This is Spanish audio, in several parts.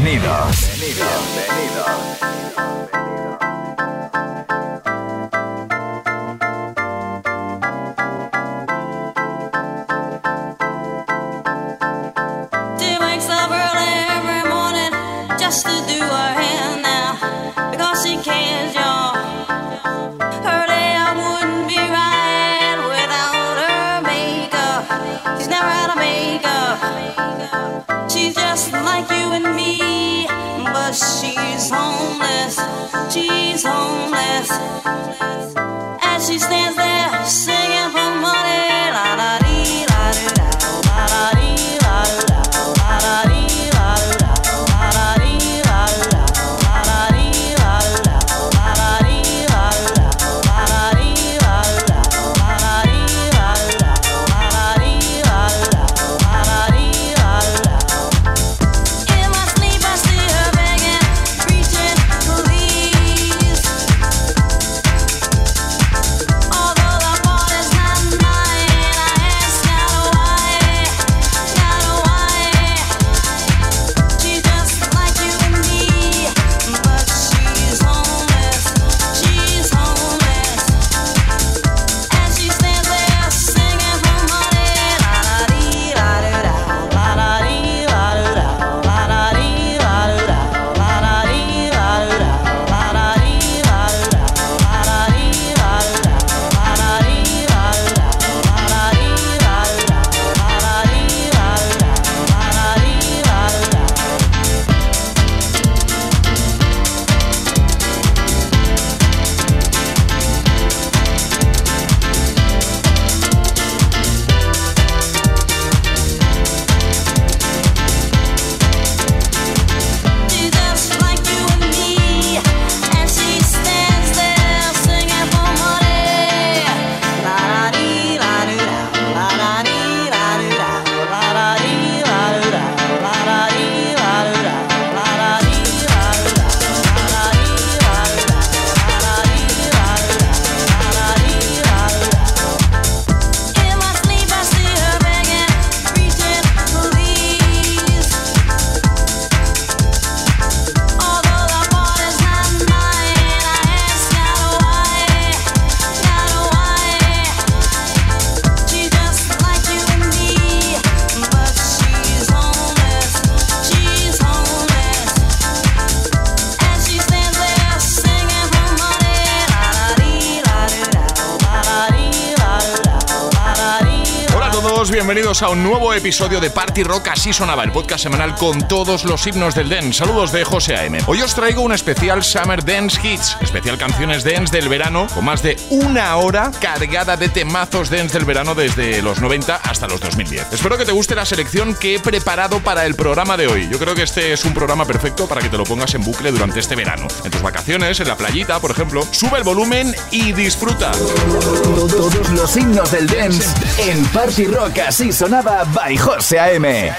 Bienvenidos. is homeless. As she stands there singing for money, la la dee la dee da. A un nuevo episodio de Party Rock Así Sonaba, el podcast semanal con todos los himnos del dance. Saludos de José A.M. Hoy os traigo un especial Summer Dance Hits, especial canciones dance del verano, con más de una hora cargada de temazos dance del verano desde los 90 hasta los 2010. Espero que te guste la selección que he preparado para el programa de hoy. Yo creo que este es un programa perfecto para que te lo pongas en bucle durante este verano. En tus vacaciones, en la playita, por ejemplo, sube el volumen y disfruta. Todos los himnos del dance en Party Rock Así sonaba by José A.M.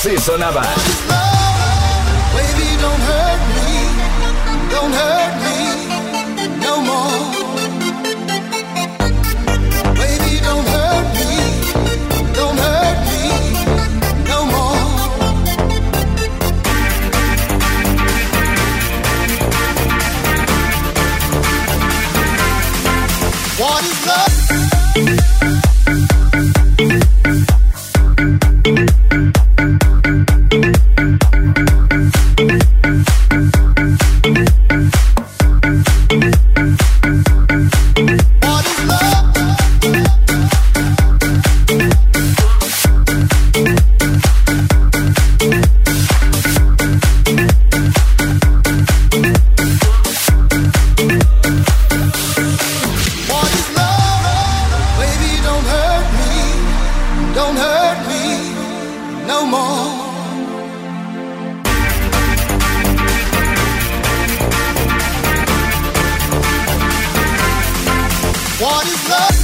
así sonaba. Don't hurt me no more. What is love?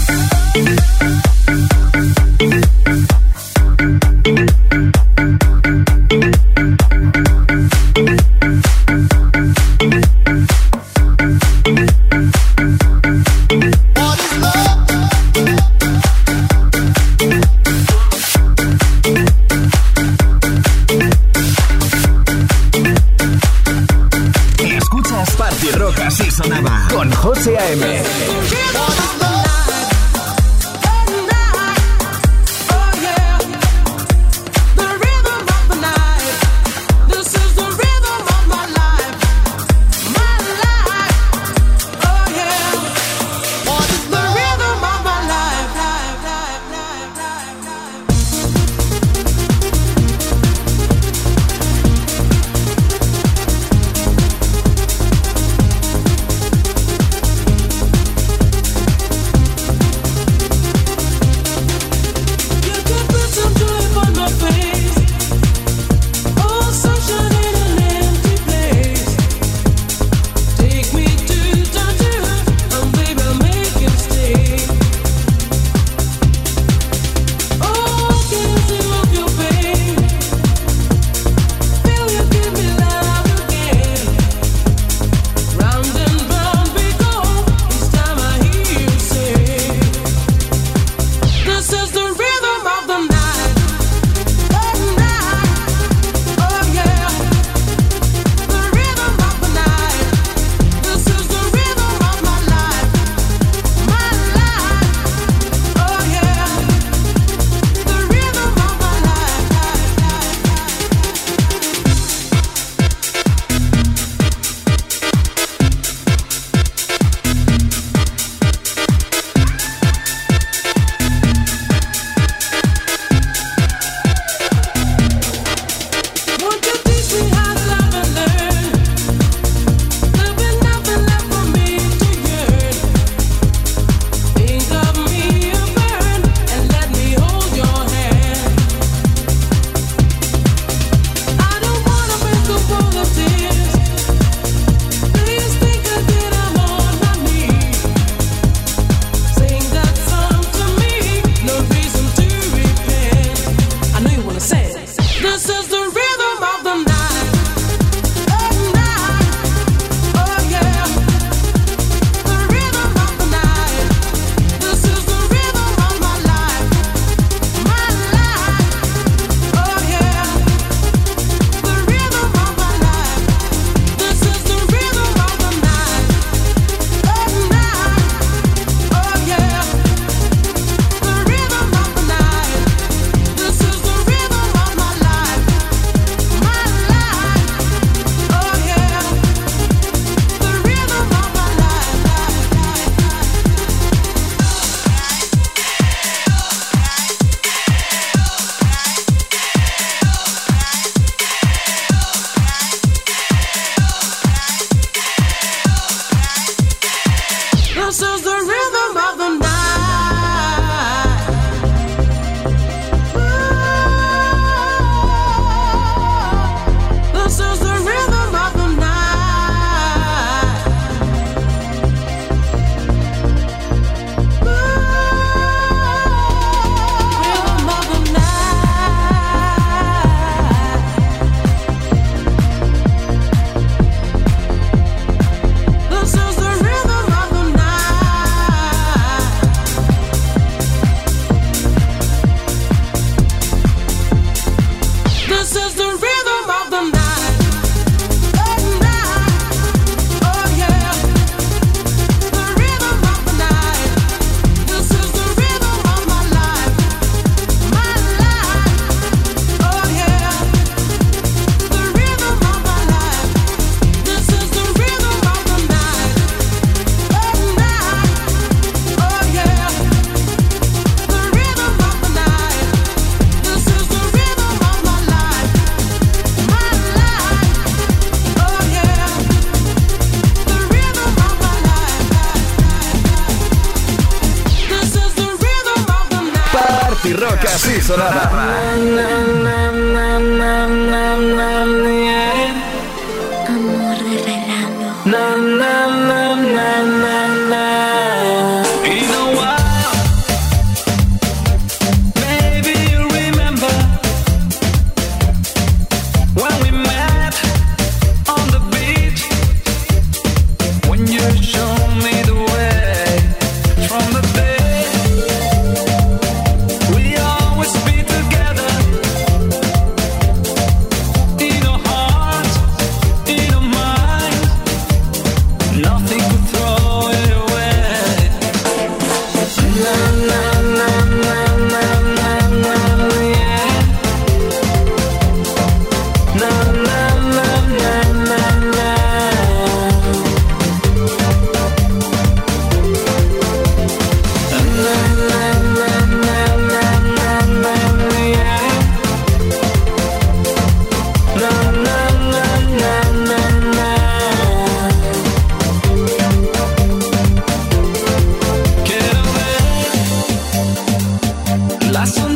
las.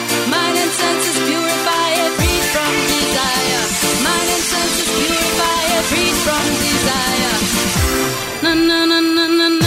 Na na na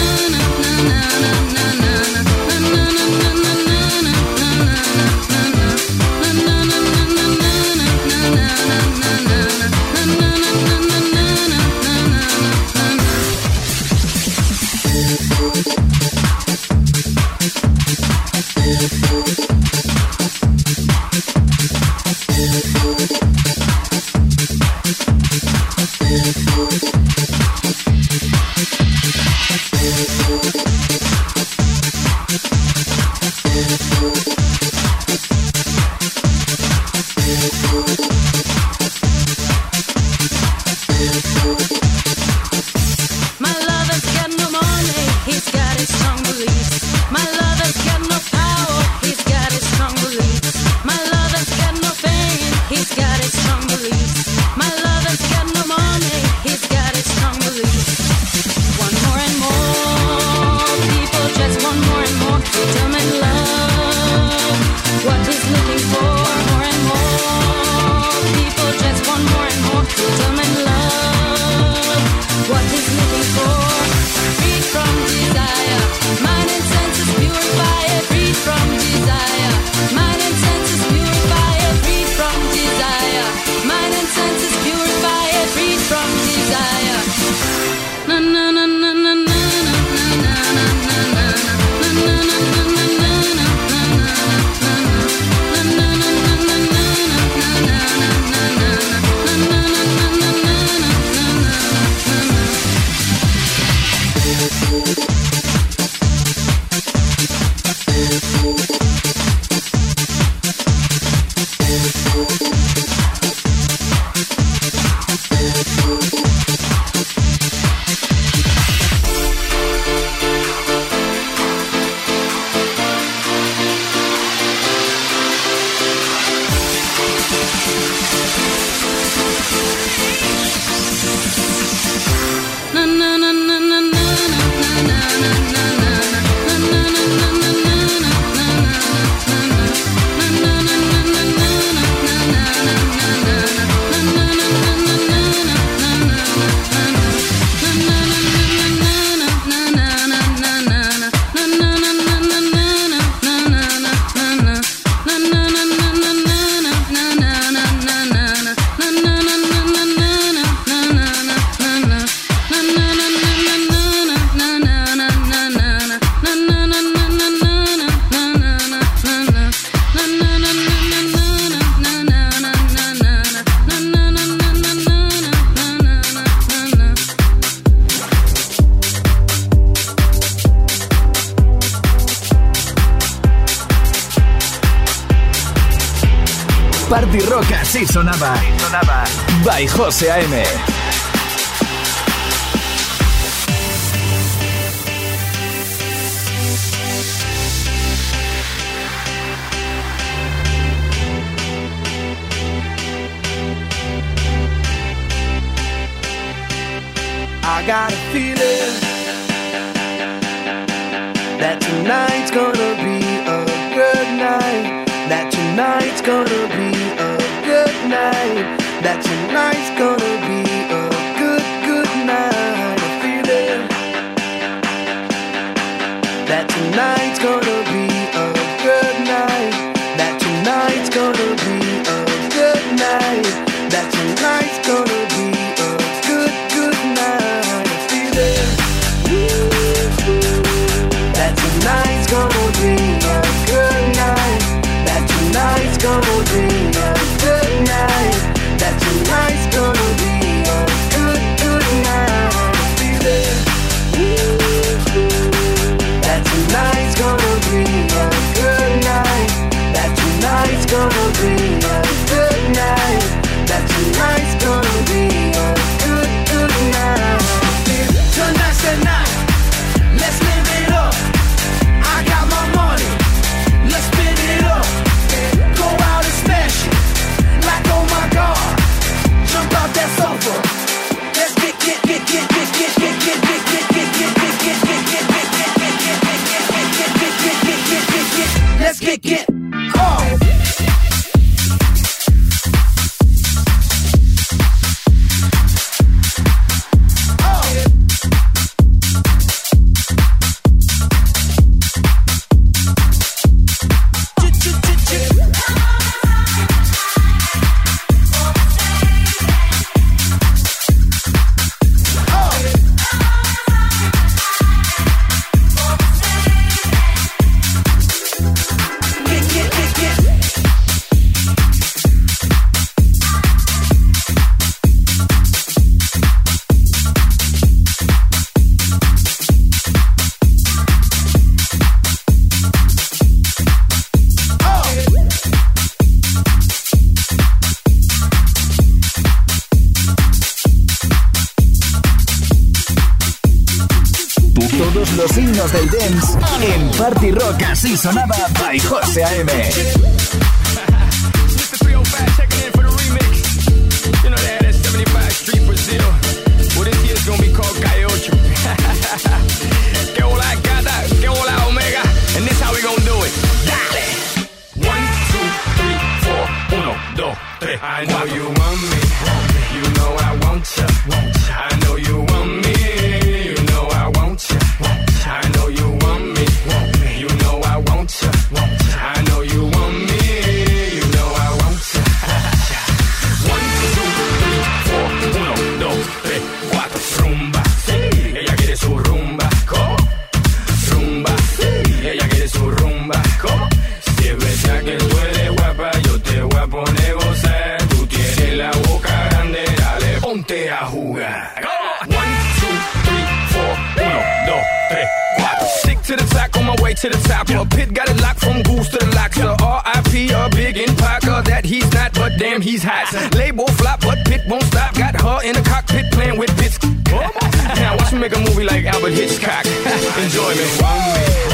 José A.M. to the top, topper. Pit got it locked from goose to the lockster. R.I.P. a big Parker that he's not, but damn he's hot. Label flop, but Pit won't stop. Got her in the cockpit playing with bits. now watch me make a movie like Albert Hitchcock. Enjoy me.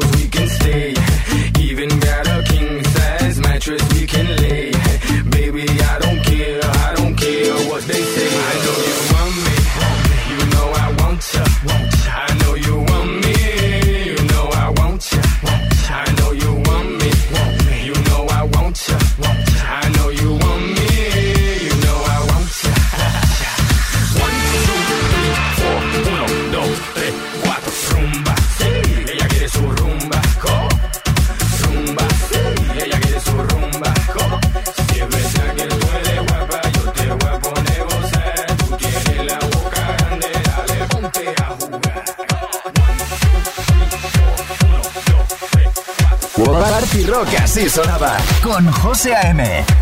we así sonaba con José A.M.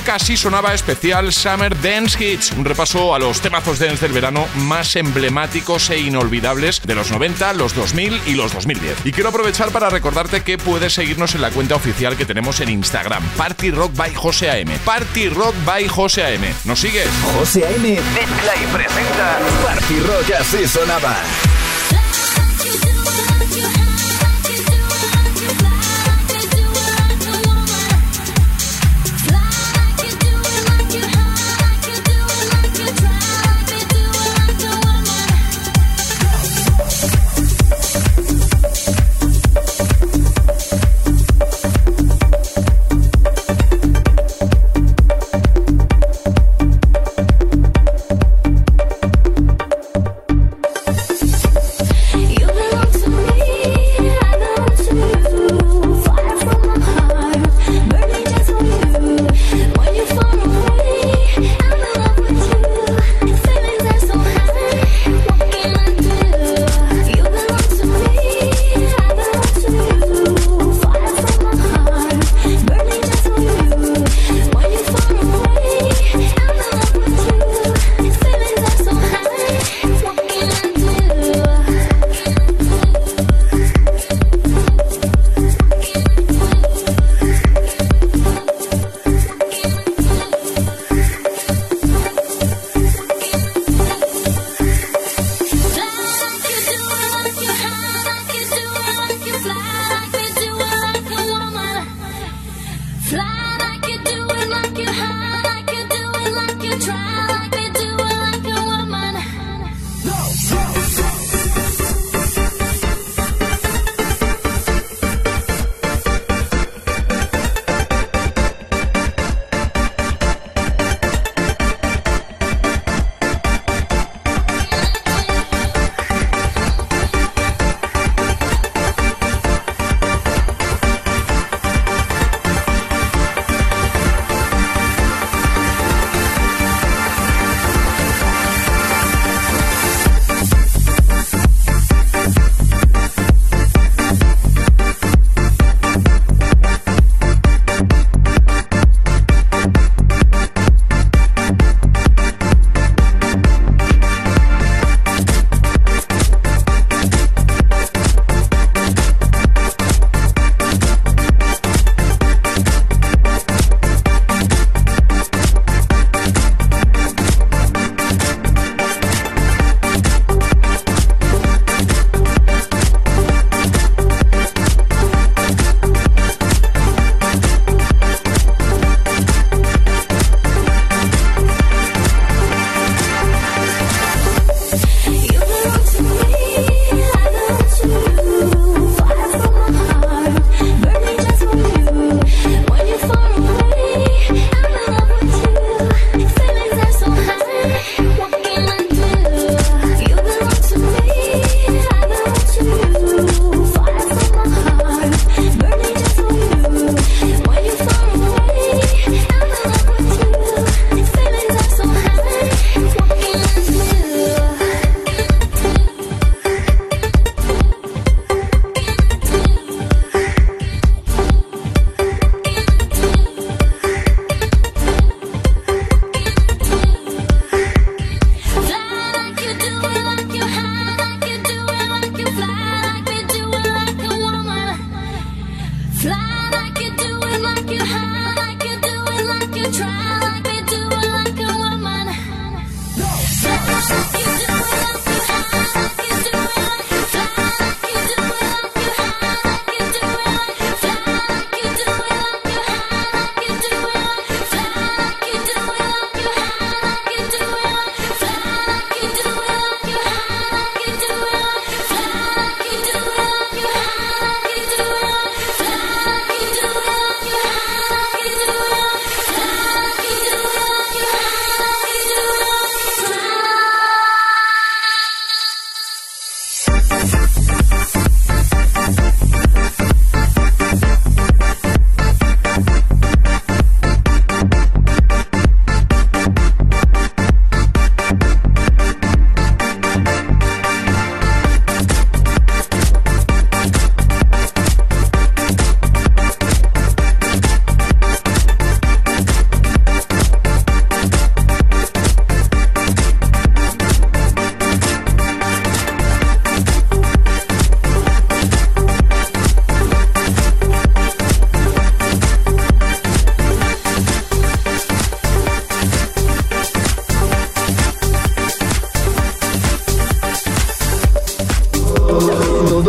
Rock así sonaba especial Summer Dance Hits, un repaso a los temazos dance del verano más emblemáticos e inolvidables de los 90, los 2000 y los 2010. Y quiero aprovechar para recordarte que puedes seguirnos en la cuenta oficial que tenemos en Instagram, Party Rock by José AM. Party Rock by José AM. ¿Nos sigues? José AM mezcla y presenta Party Rock así sonaba.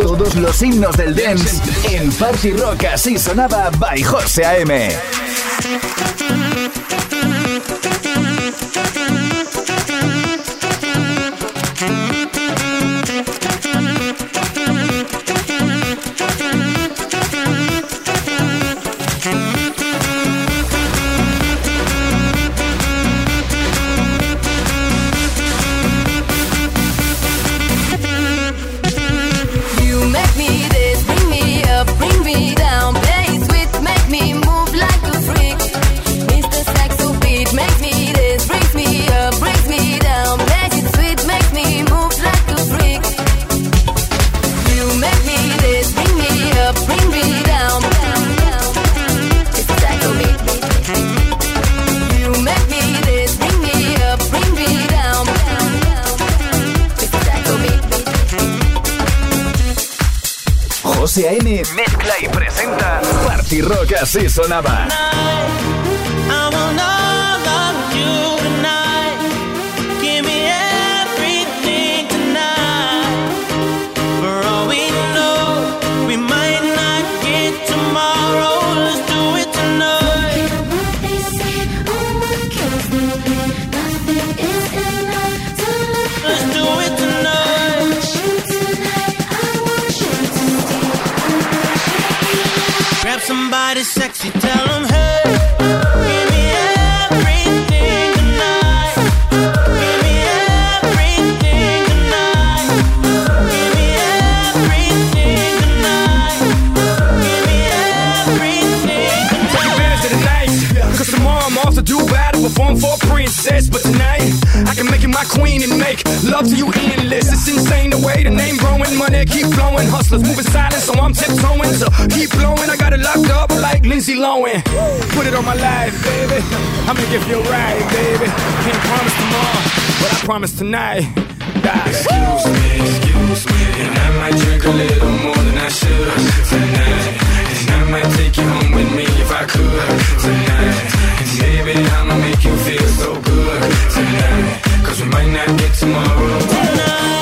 Todos los himnos del dance en Party Rock así sonaba by José AM. Así sonaba. flowing. Hustlers moving silent, so I'm tiptoeing. So keep blowing, I got it locked up like Lindsay Lohan. Put it on my life, baby. I'ma give you a ride, baby. Can't promise tomorrow, but I promise tonight. Die. Excuse me, excuse me, and I might drink a little more than I should tonight. And I might take you home with me if I could tonight. And baby, I'ma make you feel so good tonight. Cause we might not get tomorrow. Tonight.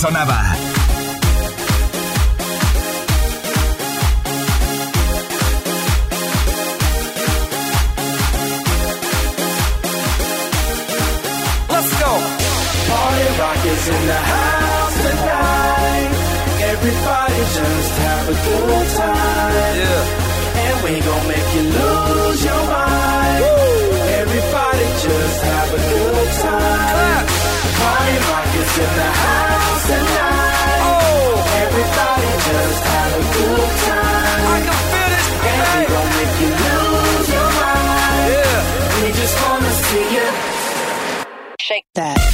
sonaba. that.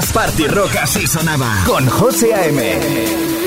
Party Rock así sonaba con José A.M.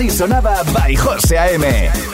Así sonaba by José A.M.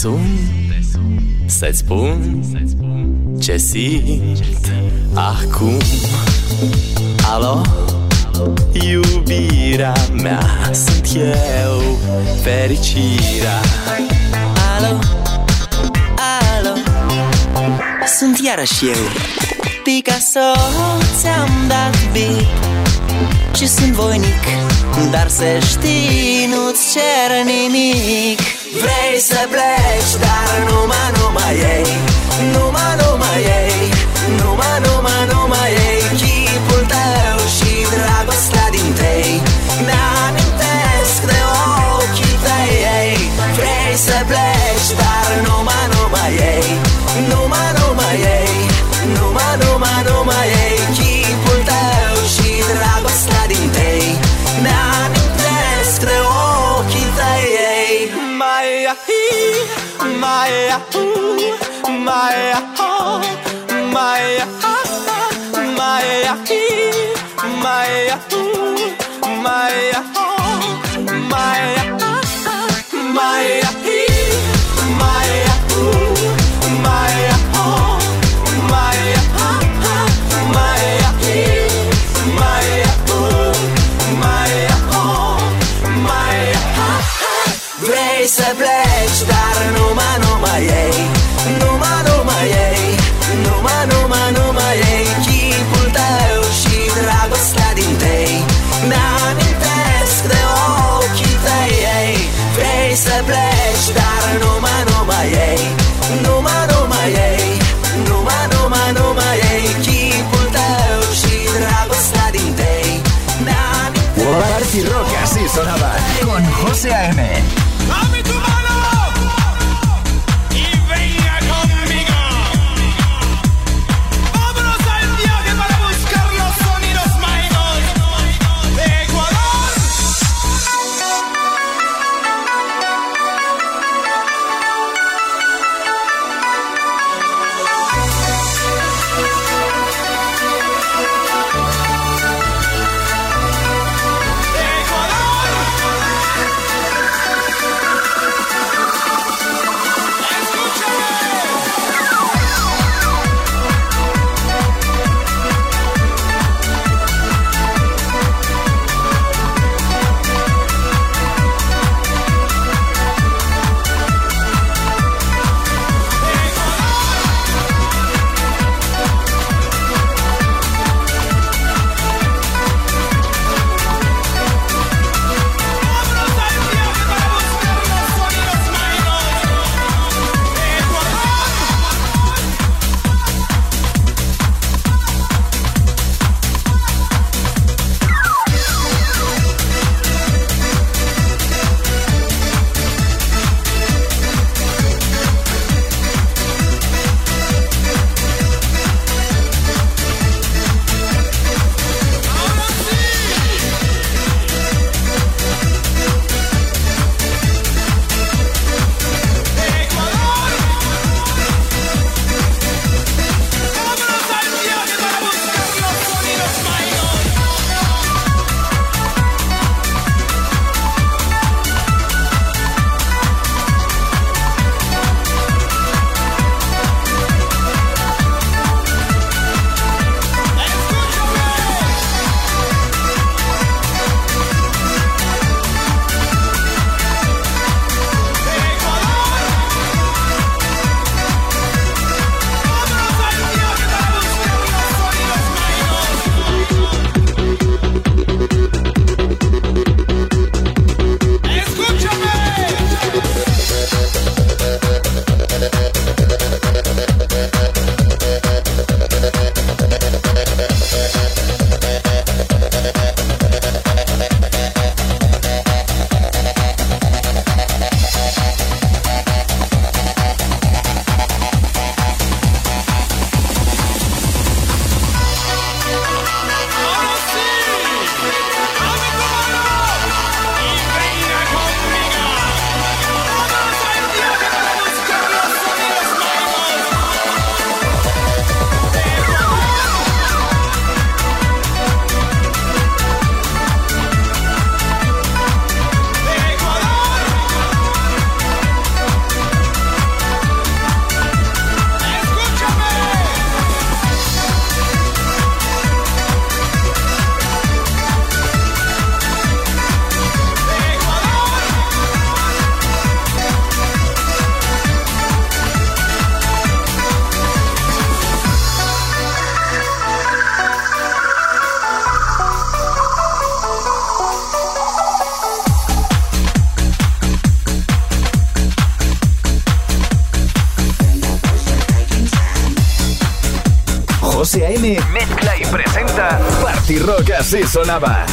sun Să-ți spun ce simt acum. Alo, iubirea mea Sunt eu, fericirea. Alo, alo? Sunt iarăși eu Picasso, ți-am dat bine și sunt voinic Dar să știi, nu-ți cer nimic. Vrei să pleci, dar numai, numai ei Numai, numai ei Numai, numai, numai ei. my, my, my, my, my, 12 a.m. sonaba.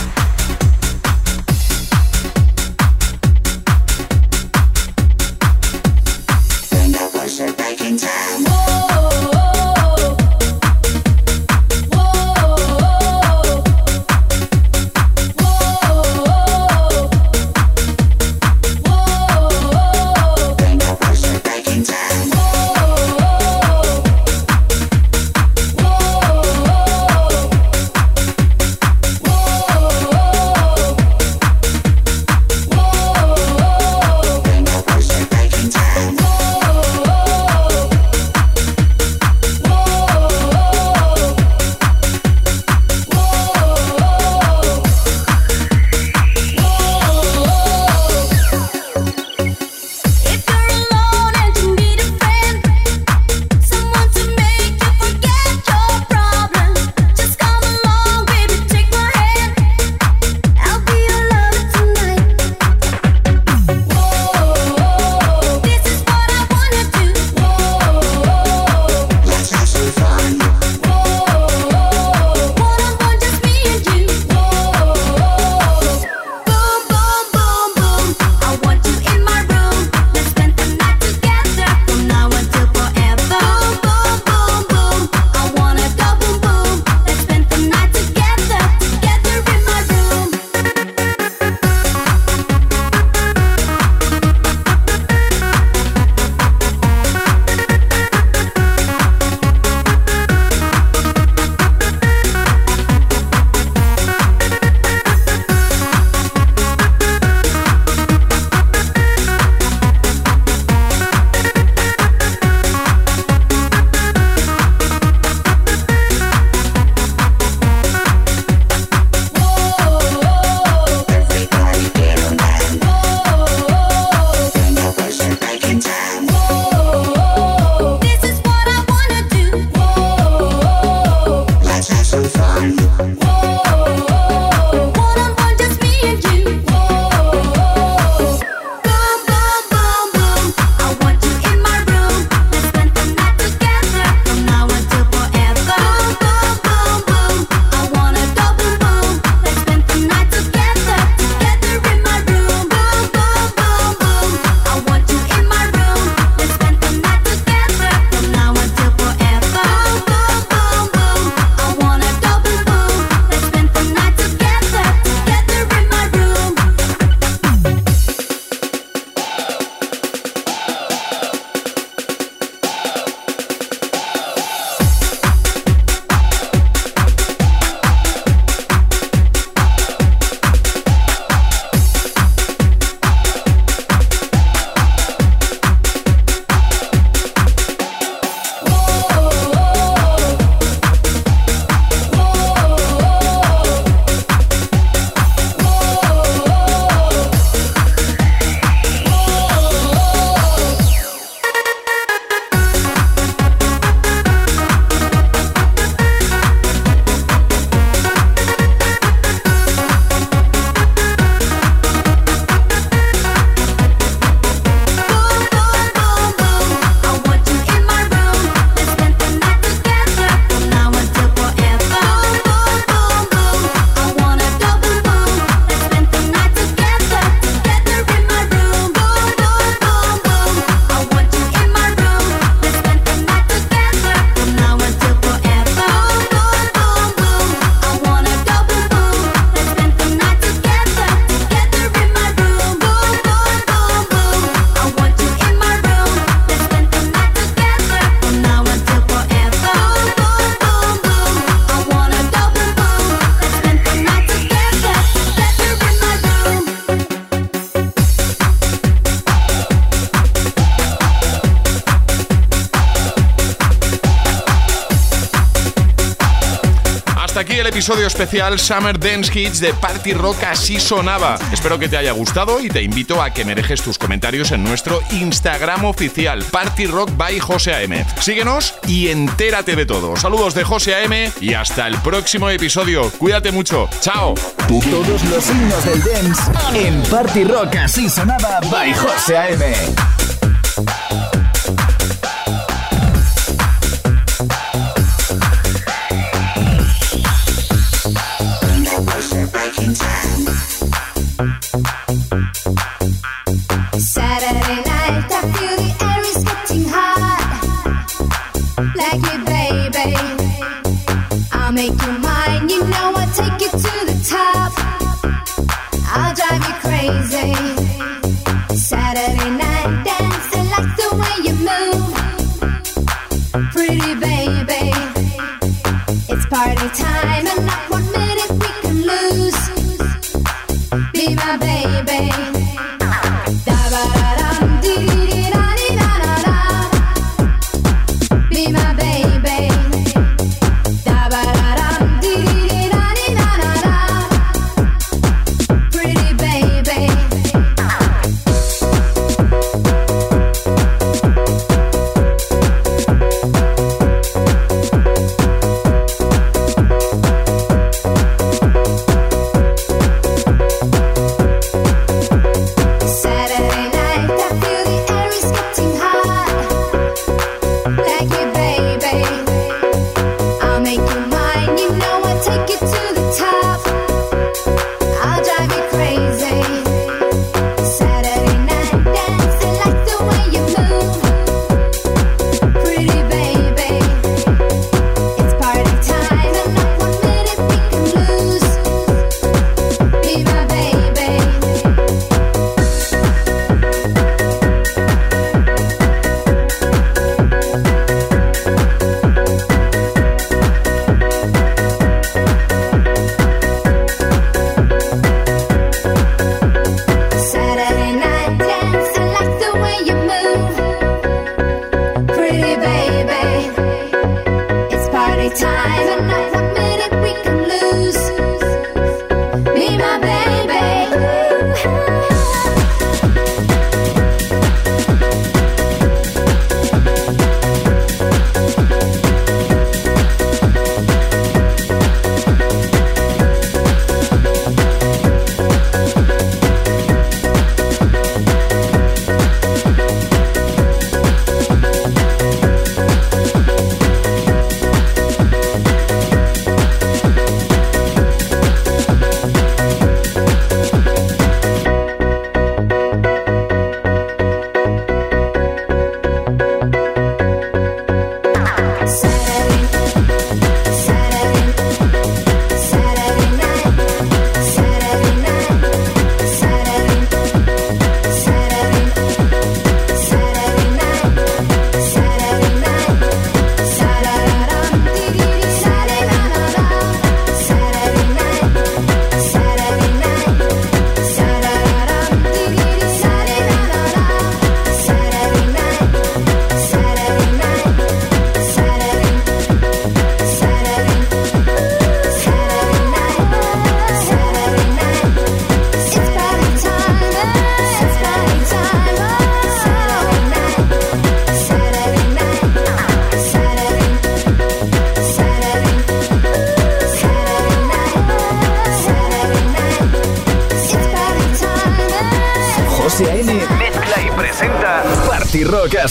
Episodio especial Summer Dance Hits de Party Rock así sonaba. Espero que te haya gustado y te invito a que me dejes tus comentarios en nuestro Instagram oficial Party Rock by José AM. Síguenos y entérate de todo. Saludos de José AM y hasta el próximo episodio. Cuídate mucho. Chao. Todos los signos del dance en Party Rock así sonaba by José AM.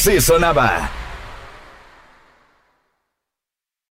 Así sonaba.